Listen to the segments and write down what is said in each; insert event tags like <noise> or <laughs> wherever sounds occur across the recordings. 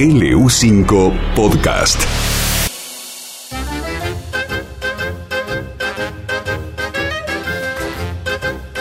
LU5 Podcast.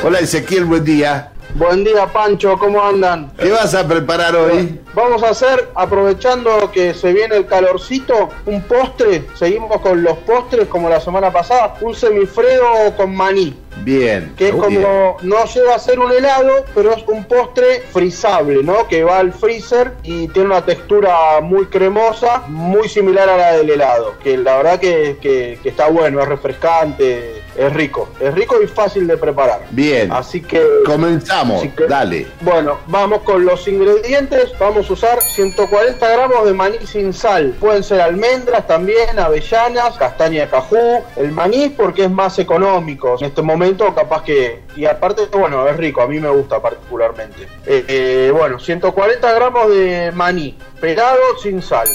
Hola Ezequiel, buen día. Buen día, Pancho, ¿cómo andan? ¿Qué vas a preparar hoy? Vamos a hacer, aprovechando que se viene el calorcito, un postre. Seguimos con los postres como la semana pasada. Un semifredo con maní. Bien. Que es como, bien. no llega a ser un helado, pero es un postre frisable, ¿no? Que va al freezer y tiene una textura muy cremosa, muy similar a la del helado. Que la verdad que, que- que está bueno, es refrescante, es rico. Es rico y fácil de preparar. Bien. Así que... Comenzamos, Así que- dale. Bueno, vamos con los ingredientes. Vamos a usar 140 gramos de maní sin sal. Pueden ser almendras también, avellanas, castaña de cajú. El maní porque es más económico. En este momento capaz que... Y aparte, bueno, es rico. A mí me gusta particularmente. Eh, eh, bueno, 140 gramos de maní pelado sin sal.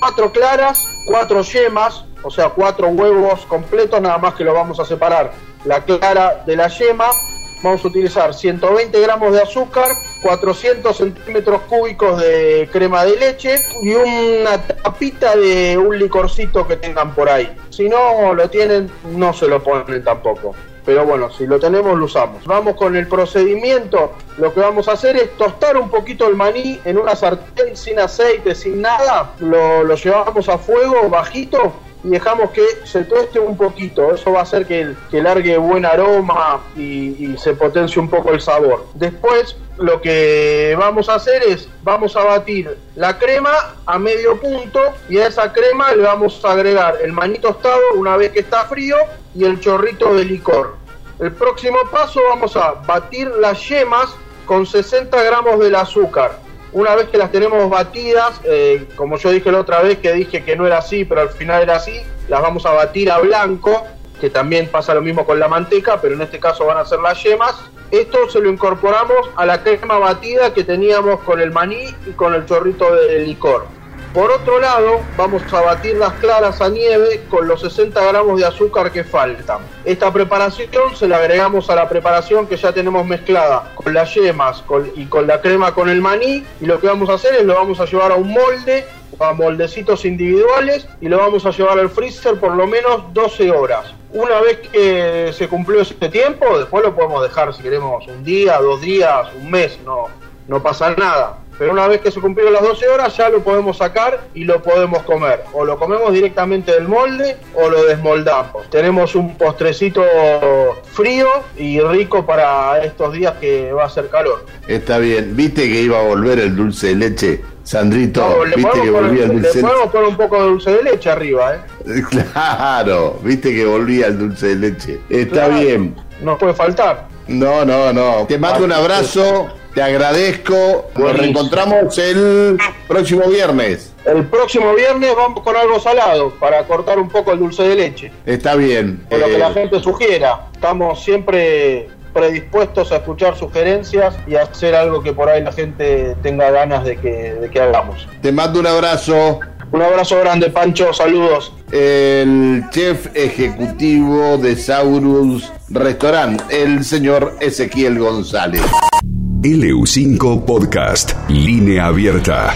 Cuatro claras, cuatro yemas, o sea, cuatro huevos completos, nada más que lo vamos a separar. La clara de la yema, vamos a utilizar 120 gramos de azúcar, 400 centímetros cúbicos de crema de leche y una tapita de un licorcito que tengan por ahí. Si no lo tienen, no se lo ponen tampoco. Pero bueno, si lo tenemos, lo usamos. Vamos con el procedimiento. Lo que vamos a hacer es tostar un poquito el maní en una sartén sin aceite, sin nada. Lo, llevamos a fuego bajito y dejamos que se tueste un poquito. Eso va a hacer que, que largue buen aroma y, y se potencie un poco el sabor. Después lo que vamos a hacer es, vamos a batir la crema a medio punto y a esa crema le vamos a agregar el maní tostado una vez que está frío y el chorrito de licor. El próximo paso vamos a batir las yemas con 60 gramos del azúcar. Una vez que las tenemos batidas, eh, como yo dije la otra vez que dije que no era así, pero al final era así, las vamos a batir a blanco, que también pasa lo mismo con la manteca, pero en este caso van a ser las yemas. Esto se lo incorporamos a la crema batida que teníamos con el maní y con el chorrito de licor. Por otro lado, vamos a batir las claras a nieve con los 60 gramos de azúcar que faltan. Esta preparación se la agregamos a la preparación que ya tenemos mezclada con las yemas y con la crema con el maní. Y lo que vamos a hacer es lo vamos a llevar a un molde a moldecitos individuales y lo vamos a llevar al freezer por lo menos 12 horas. Una vez que se cumplió ese tiempo, después lo podemos dejar si queremos un día, dos días, un mes, no, no pasa nada. Pero una vez que se cumplieron las 12 horas ya lo podemos sacar y lo podemos comer. O lo comemos directamente del molde o lo desmoldamos. Tenemos un postrecito frío y rico para estos días que va a hacer calor. Está bien. ¿Viste que iba a volver el dulce de leche? Sandrito, No, le, ¿viste que volvía el le dulce de podemos poner un poco de dulce de leche arriba, ¿eh? <laughs> Claro, viste que volvía el dulce de leche. Está Claro, bien. No puede faltar. No, no, no. Te mando un abrazo, te agradezco. Nos reencontramos el próximo viernes. El próximo viernes vamos con algo salado para cortar un poco el dulce de leche. Está bien. O lo que Eh, la gente sugiera. Estamos siempre predispuestos a escuchar sugerencias y a hacer algo que por ahí la gente tenga ganas de que, de que hagamos. te mando un abrazo. Un abrazo grande, Pancho. Saludos. El chef ejecutivo de Saurus Restaurant, el señor Ezequiel González. LU5 Podcast. Línea abierta.